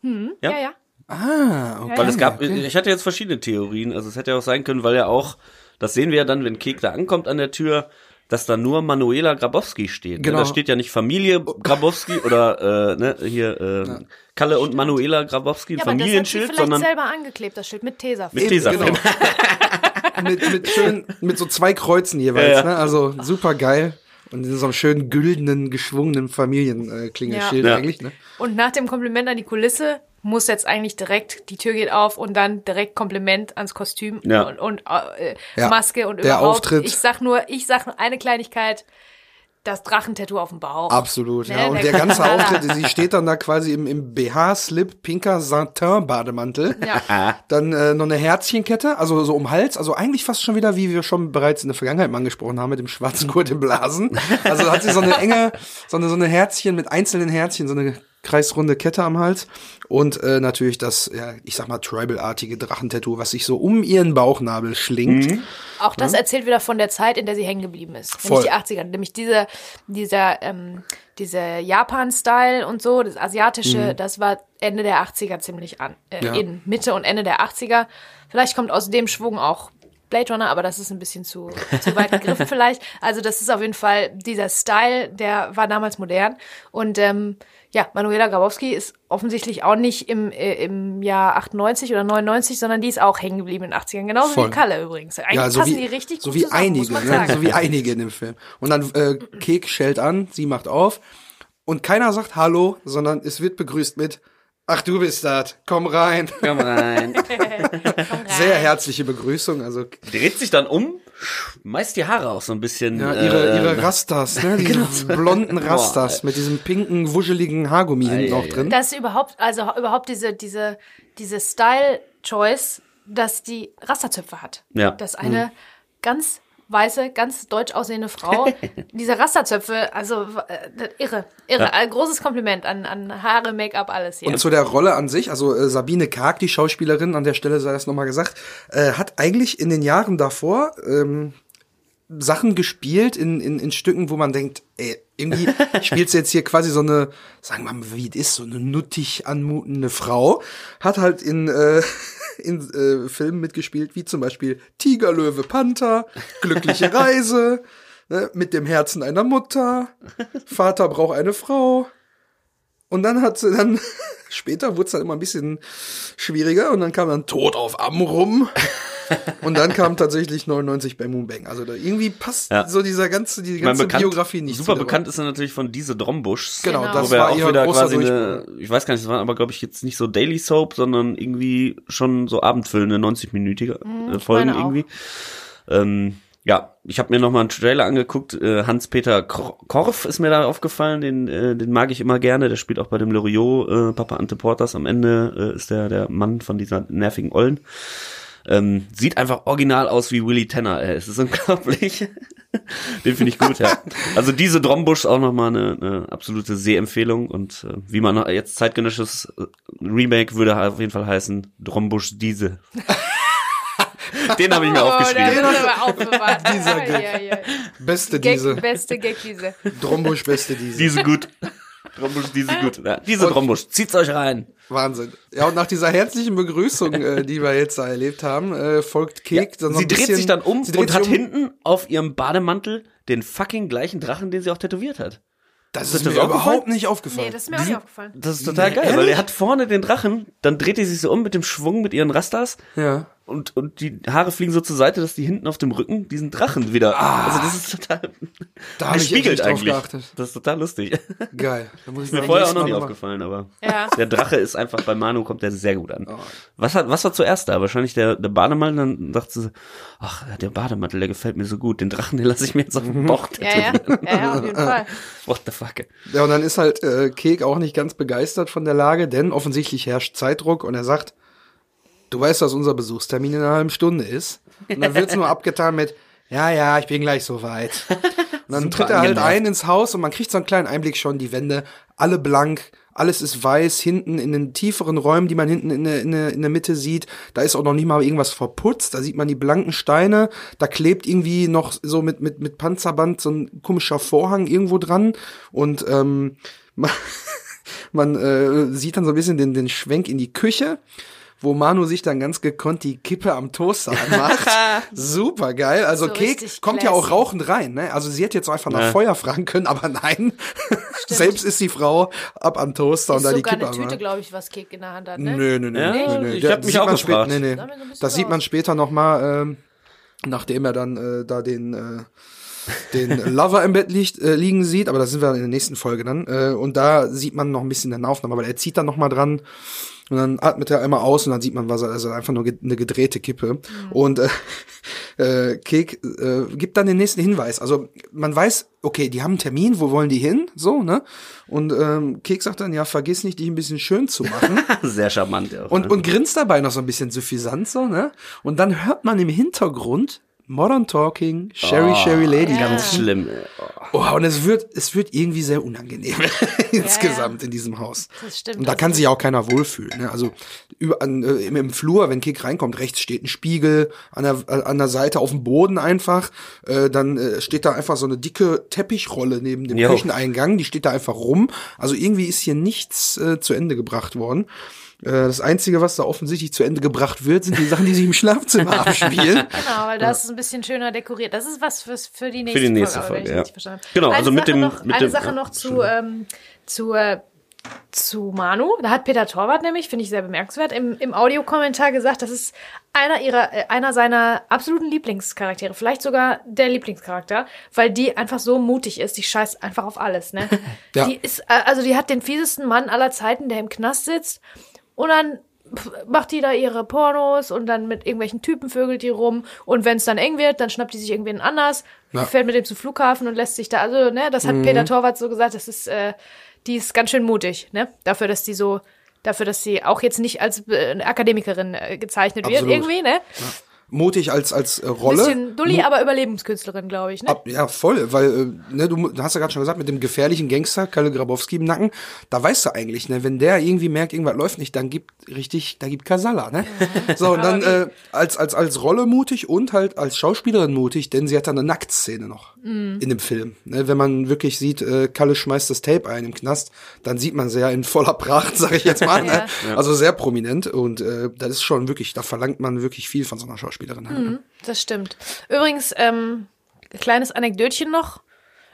Ja, ja. Ah, okay. Weil es gab, ich hatte jetzt verschiedene Theorien. Also es hätte ja auch sein können, weil ja auch, das sehen wir ja dann, wenn Kek da ankommt an der Tür, dass da nur Manuela Grabowski steht. Genau. Ne? Da steht ja nicht Familie Grabowski oder äh, ne, hier äh, Kalle und Manuela Grabowski, ein Ja, aber das hat sie Familienschild, vielleicht sondern selber angeklebt, das Schild mit Tesafilm. mit Tesafilm. genau. mit, mit, schön, mit so zwei Kreuzen jeweils, Ja, ja. ne? Also super geil. Und in so einem schönen güldenen, geschwungenen Familienklingeschild Ja. eigentlich, ne? Und nach dem Kompliment an die Kulisse muss jetzt eigentlich direkt, die Tür geht auf und dann direkt Kompliment ans Kostüm Ja. und, und äh, Ja. Maske und Der überhaupt. Auftritt. Ich sag nur, ich sag nur eine Kleinigkeit, das Drachentattoo auf dem Bauch. Absolut, Ne, ja. Und der der ganze. Auftritt, sie steht dann da quasi im, im BH-Slip, pinker Satin-Bademantel. Ja. Dann äh, noch eine Herzchenkette, also so um Hals, also eigentlich fast schon wieder, wie wir schon bereits in der Vergangenheit mal angesprochen haben, mit dem schwarzen Gurt im Blasen. Also hat sie so eine enge, so eine, so eine Herzchen mit einzelnen Herzchen, so eine kreisrunde Kette am Hals. Und äh, natürlich das, ja, ich sag mal, Tribal-artige Drachentattoo, was sich so um ihren Bauchnabel schlingt. Auch das erzählt wieder von der Zeit, in der sie hängen geblieben ist. Voll. Nämlich die 80er. Nämlich diese, dieser, ähm, diese Japan-Style und so, das Asiatische, das war Ende der 80er ziemlich an. Äh, Ja. In Mitte und Ende der 80er. Vielleicht kommt aus dem Schwung auch Blade Runner, aber das ist ein bisschen zu, zu weit gegriffen vielleicht. Also das ist auf jeden Fall dieser Style, der war damals modern. Und ähm, ja, Manuela Grabowski ist offensichtlich auch nicht im, äh, im Jahr 98 oder 99, sondern die ist auch hängen geblieben in den 80ern. Genauso Voll. wie Kalle übrigens. Eigentlich Ja, so passen wie, die richtig so gut wie zusammen, einige, ne? so wie einige in dem Film. Und dann äh, Kek schellt an, sie macht auf und keiner sagt Hallo, sondern es wird begrüßt mit Ach, du bist das, komm rein. Komm rein. Sehr herzliche Begrüßung, also Dreht sich dann um, schmeißt die Haare auch so ein bisschen. ja, ihre, äh, ihre Rastas, ne? Diese blonden Rastas mit diesem pinken, wuscheligen Haargummi hinten Ei, auch drin. Das ist überhaupt, also überhaupt diese, diese, diese Style-Choice, dass die Rasterzöpfe hat. Ja. Das eine ganz weiße, ganz deutsch aussehende Frau. Diese Rasterzöpfe, also äh, irre, irre. Ja. Ein großes Kompliment an, an Haare, Make-up, alles hier. Und zu der Rolle an sich, also äh, Sabine Karg, die Schauspielerin, an der Stelle sei das nochmal gesagt, äh, hat eigentlich in den Jahren davor ähm, Sachen gespielt in, in, in Stücken, wo man denkt, ey, irgendwie spielt sie jetzt hier quasi so eine, sagen wir mal, wie ist, so eine nuttig anmutende Frau, hat halt in, äh, in äh, Filmen mitgespielt, wie zum Beispiel Tiger, Löwe, Panther, Glückliche Reise, ne, mit dem Herzen einer Mutter, Vater braucht eine Frau. Und dann hat sie dann, später wurde es dann immer ein bisschen schwieriger und dann kam dann Tod auf Amrum. Und dann kam tatsächlich 99 bei Moonbang. Also da irgendwie passt Ja. so dieser ganze, die ganze bekannt, Biografie nicht. Super bekannt ist er natürlich von diese Drombuschs. Genau, Genau. das wo wir war auch wieder quasi eine, ich weiß gar nicht, das waren aber glaube ich jetzt nicht so Daily Soap, sondern irgendwie schon so abendfüllende 90-minütige äh, Folgen irgendwie. Ähm, ja, ich habe mir noch mal einen Trailer angeguckt. Äh, Hans-Peter Kor- Korff ist mir da aufgefallen, den äh, den mag ich immer gerne. Der spielt auch bei dem Loriot, äh, Papa Ante Portas. Am Ende äh, ist der der Mann von dieser nervigen Ollen. Ähm, sieht einfach original aus wie Willy Tanner. Ey. Es ist unglaublich. Den finde ich gut, ja. Also diese Drombusch auch nochmal eine, eine absolute Sehempfehlung und äh, wie man jetzt zeitgenössisches äh, Remake würde auf jeden Fall heißen Drombusch diese. Den habe ich mir Oh, aufgeschrieben. aber aufbewahrt. Dieser Ja, Gag. ja, ja. Beste Gag, diese. beste Gag diese. Drombusch, beste diese. Diese gut. Drombusch, diese gut. Ja, diese Und- Drombusch. Zieht's euch rein. Wahnsinn. Ja, und nach dieser herzlichen Begrüßung, äh, die wir jetzt da erlebt haben, äh, folgt Kek dann so sie ein dreht bisschen, sich dann um sie dreht und hat um. hinten auf ihrem Bademantel den fucking gleichen Drachen, den sie auch tätowiert hat. Das Ist ist das mir auch überhaupt nicht aufgefallen. Nee, das ist mir auch nicht aufgefallen. Das ist total Nee, geil, weil ehrlich? er hat vorne den Drachen, dann dreht er sich so um mit dem Schwung mit ihren Rastas ja. Und, und die Haare fliegen so zur Seite, dass die hinten auf dem Rücken diesen Drachen wieder. Also das ist total. Da habe ich drauf eigentlich. geachtet. Das ist total lustig. Geil. Da muss ich Ist mir vorher auch noch nie aufgefallen, aber Ja. der Drache ist einfach bei Manu kommt der sehr gut an. Oh. Was hat, was war zuerst da? Wahrscheinlich der, der Bademantel, dann dachte sie, ach, der Bademantel, der gefällt mir so gut. Den Drachen, den lasse ich mir jetzt auf den Bauch Ja, ja, ja, ja, auf jeden Fall. What the fuck? Ja, und dann ist halt äh, Kek auch nicht ganz begeistert von der Lage, denn offensichtlich herrscht Zeitdruck und er sagt, du weißt, dass unser Besuchstermin in einer halben Stunde ist. Und dann wird's nur abgetan mit, ja, ja, ich bin gleich soweit. Und dann tritt er halt ein ins Haus und man kriegt so einen kleinen Einblick schon, die Wände, alle blank, alles ist weiß, hinten in den tieferen Räumen, die man hinten in der, in der, in der Mitte sieht, da ist auch noch nicht mal irgendwas verputzt, da sieht man die blanken Steine, da klebt irgendwie noch so mit, mit, mit Panzerband so ein komischer Vorhang irgendwo dran. Und ähm, man, man äh, sieht dann so ein bisschen den, den Schwenk in die Küche, wo Manu sich dann ganz gekonnt die Kippe am Toaster anmacht. Super geil. Also So Kek kommt ja auch rauchend rein. Ne? Also sie hätte jetzt einfach nach Ja. Feuer fragen können, aber nein. Selbst ist die Frau ab am Toaster und Ist da die Kippe eine Tüte, glaube ich, was Kek in der Hand hat, ne? Nö, nö, nö. Ja, nö, nö. ich Der- hab mich auch gefragt. Spät, nee, nee. Das sieht man später noch mal, ähm, nachdem er dann äh, da den äh, den Lover im Bett liegt, äh, liegen sieht, aber das sind wir in der nächsten Folge dann. Äh, und da sieht man noch ein bisschen in der Aufnahme, weil er zieht dann noch mal dran und dann atmet er einmal aus und dann sieht man, was er, also einfach nur eine gedrehte Kippe. Und äh, äh, Kek äh, gibt dann den nächsten Hinweis. Also man weiß, okay, die haben einen Termin, wo wollen die hin? So, ne? Und ähm, Kek sagt dann, ja, vergiss nicht, dich ein bisschen schön zu machen. Sehr charmant. Ja, Und, und grinst dabei noch so ein bisschen suffisant so, ne? Und dann hört man im Hintergrund Modern Talking, Sherry, Sherry Lady. Ja. ganz schlimm. ey. Oh. Oh, und es wird, es wird irgendwie sehr unangenehm insgesamt in diesem Haus. Das stimmt. Und da kann sich ja auch keiner wohlfühlen. Ne? Also über, an, äh, im, im Flur, wenn Kick reinkommt, rechts steht ein Spiegel, an der, äh, an der Seite auf dem Boden einfach. Äh, dann äh, steht da einfach so eine dicke Teppichrolle neben dem Jo. Kücheneingang, die steht da einfach rum. Also irgendwie ist hier nichts äh, zu Ende gebracht worden. Äh, Das Einzige, was da offensichtlich zu Ende gebracht wird, sind die Sachen, die sich im Schlafzimmer abspielen. Genau, weil das ist ein bisschen schöner dekoriert. Das ist was fürs, für die nächste, die nächste Folge, Folge, ja. Genau, eine also mit Sache dem- Noch, mit eine dem- Sache ja, noch zu, ähm, zu, äh, zu Manu. Da hat Peter Torwart nämlich, finde ich sehr bemerkenswert, im, im Audiokommentar gesagt, das ist einer ihrer, äh, einer seiner absoluten Lieblingscharaktere. Vielleicht sogar der Lieblingscharakter, weil die einfach so mutig ist. Die scheißt einfach auf alles, ne? Ja. Die ist, äh, also die hat den fiesesten Mann aller Zeiten, der im Knast sitzt. Und dann macht die da ihre Pornos und dann mit irgendwelchen Typen vögelt die rum. Und wenn es dann eng wird, dann schnappt die sich irgendwen anders, Ja. fährt mit dem zum Flughafen und lässt sich da, also, ne, das hat Mhm. Peter Torwart so gesagt, das ist, äh, die ist ganz schön mutig, ne? Dafür, dass die so, dafür, dass sie auch jetzt nicht als äh, Akademikerin äh, gezeichnet Absolut. wird, irgendwie, ne? Mutig als als äh, Rolle. Bisschen Dulli, aber Überlebenskünstlerin, glaube ich, ne? Ab, ja, voll, weil äh, ne, du, du hast ja gerade schon gesagt, mit dem gefährlichen Gangster Kalle Grabowski im Nacken, da weißt du eigentlich, ne, wenn der irgendwie merkt, irgendwas läuft nicht, dann gibt richtig, da gibt Kasala, ne? So, und dann äh, als als als Rolle mutig und halt als Schauspielerin mutig, denn sie hat dann eine Nacktszene noch in dem Film. Ne, wenn man wirklich sieht, äh, Kalle schmeißt das Tape ein im Knast, dann sieht man sie ja in voller Pracht, sag ich jetzt mal. ne? Also sehr prominent und äh, das ist schon wirklich, da verlangt man wirklich viel von so einer Schauspielerin. Halt, ne? Das stimmt. Übrigens, ähm, kleines Anekdötchen noch.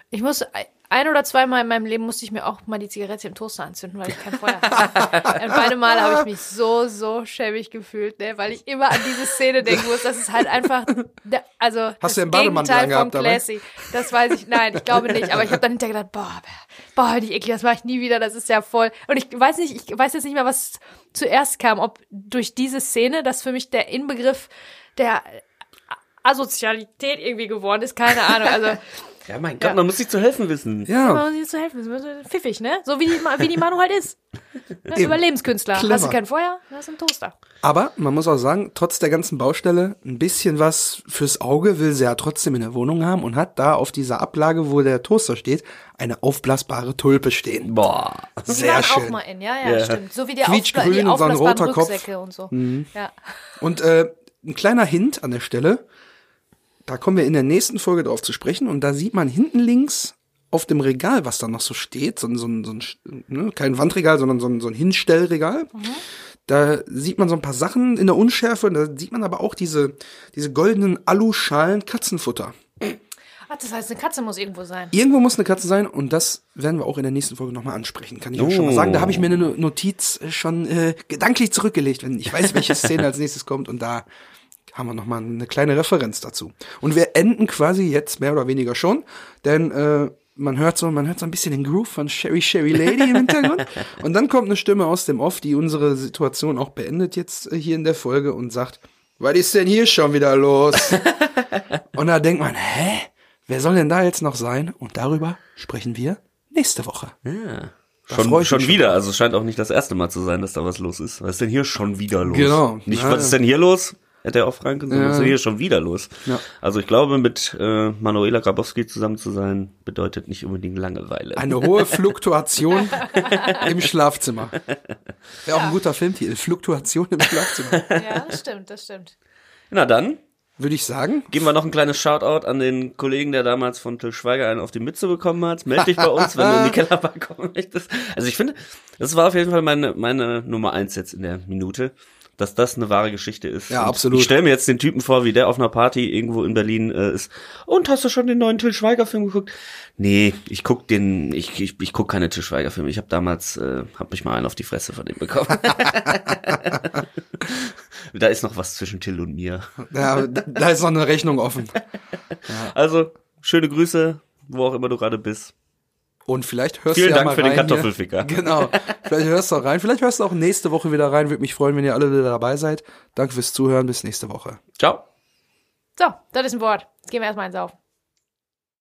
Ich muss ein oder zweimal in meinem Leben musste ich mir auch mal die Zigarette im Toaster anzünden, weil ich kein Feuer hatte. Und beide Mal habe ich mich so, so schäbig gefühlt, ne? weil ich immer an diese Szene denken muss. Das ist halt einfach, also Hast das du den Gegenteil vom dabei? Classy. Das weiß ich, nein, ich glaube nicht. Aber ich habe dann hinterher gedacht, boah, boah, bin ich eklig, das mache ich nie wieder, das ist ja voll. Und ich weiß nicht, ich weiß jetzt nicht mehr, was zuerst kam, ob durch diese Szene, das für mich der Inbegriff der Asozialität irgendwie geworden ist, keine Ahnung. Also Ja, mein Gott, Ja. man muss sich zu helfen wissen. Ja, man muss sich zu helfen, das ist pfiffig, ne? So wie die, wie die Manu halt ist. Ne? Überlebenskünstler. Clever. Hast du kein Feuer, hast du einen Toaster. Aber man muss auch sagen, trotz der ganzen Baustelle, ein bisschen was fürs Auge will sie ja trotzdem in der Wohnung haben und hat da auf dieser Ablage, wo der Toaster steht, eine aufblasbare Tulpe stehen. Boah. Die Sehr waren schön. auch mal in, ja, ja, Ja. stimmt. So wie die, Quietschgrün Aufbla die und so ein aufblasbaren roter Kopf. Mhm. Rucksäcke und so. Ja. Und äh, ein kleiner Hint an der Stelle, da kommen wir in der nächsten Folge drauf zu sprechen und da sieht man hinten links auf dem Regal, was da noch so steht, so, ein- so, ein- so ein, ne, kein Wandregal, sondern so ein, so ein Hinstellregal. Da sieht man so ein paar Sachen in der Unschärfe, und da sieht man aber auch diese, diese goldenen Aluschalen Katzenfutter. Ach, das heißt, eine Katze muss irgendwo sein. Irgendwo muss eine Katze sein und das werden wir auch in der nächsten Folge nochmal ansprechen, kann ich euch schon mal Oh. sagen. Da habe ich mir eine Notiz schon äh, gedanklich zurückgelegt, wenn ich weiß, welche Szene als nächstes kommt und da haben wir nochmal eine kleine Referenz dazu. Und wir enden quasi jetzt mehr oder weniger schon, denn äh, man hört so, man hört so ein bisschen den Groove von Sherry Sherry Lady im Hintergrund und dann kommt eine Stimme aus dem Off, die unsere Situation auch beendet jetzt äh, hier in der Folge und sagt, was ist denn hier schon wieder los? und da denkt man, hä? Wer soll denn da jetzt noch sein? Und darüber sprechen wir nächste Woche. Ja. Da Schon, schon wieder, also es scheint auch nicht das erste Mal zu sein, dass da was los ist. Was ist denn hier schon wieder los? Genau. Nicht, Ja, was ist denn hier los? Hätte er auch fragen können, Ja. was ist hier schon wieder los? Ja. Also ich glaube, mit äh, Manuela Grabowski zusammen zu sein, bedeutet nicht unbedingt Langeweile. Eine hohe Fluktuation im Schlafzimmer. Wäre auch ein guter Filmtitel. Fluktuation im Schlafzimmer. Ja, das stimmt, das stimmt. Na dann, Würde ich sagen. geben wir noch ein kleines Shoutout an den Kollegen, der damals von Till Schweiger einen auf die Mütze bekommen hat. Meld dich bei uns, wenn du in die Kellerbar kommen möchtest. Also ich finde, das war auf jeden Fall meine, meine Nummer eins jetzt in der Minute, dass das eine wahre Geschichte ist. Ja, Und absolut. Ich stelle mir jetzt den Typen vor, wie der auf einer Party irgendwo in Berlin äh, ist. Und hast du schon den neuen Till Schweiger Film geguckt? Nee, ich guck den, ich, ich, ich guck keine Till Schweiger Filme. Ich habe damals, äh, hab mich mal einen auf die Fresse von dem bekommen. da ist noch was zwischen Till und mir. Ja, da, da ist noch eine Rechnung offen. Also, schöne Grüße, wo auch immer du gerade bist. Und vielleicht hörst Vielen du ja Dank mal für den rein hier. Kartoffelficker. Genau. Vielleicht hörst du auch rein. Vielleicht hörst du auch nächste Woche wieder rein. Würde mich freuen, wenn ihr alle wieder dabei seid. Danke fürs Zuhören. Bis nächste Woche. Ciao. So, das ist ein Wort. Jetzt gehen wir erstmal ins Auf.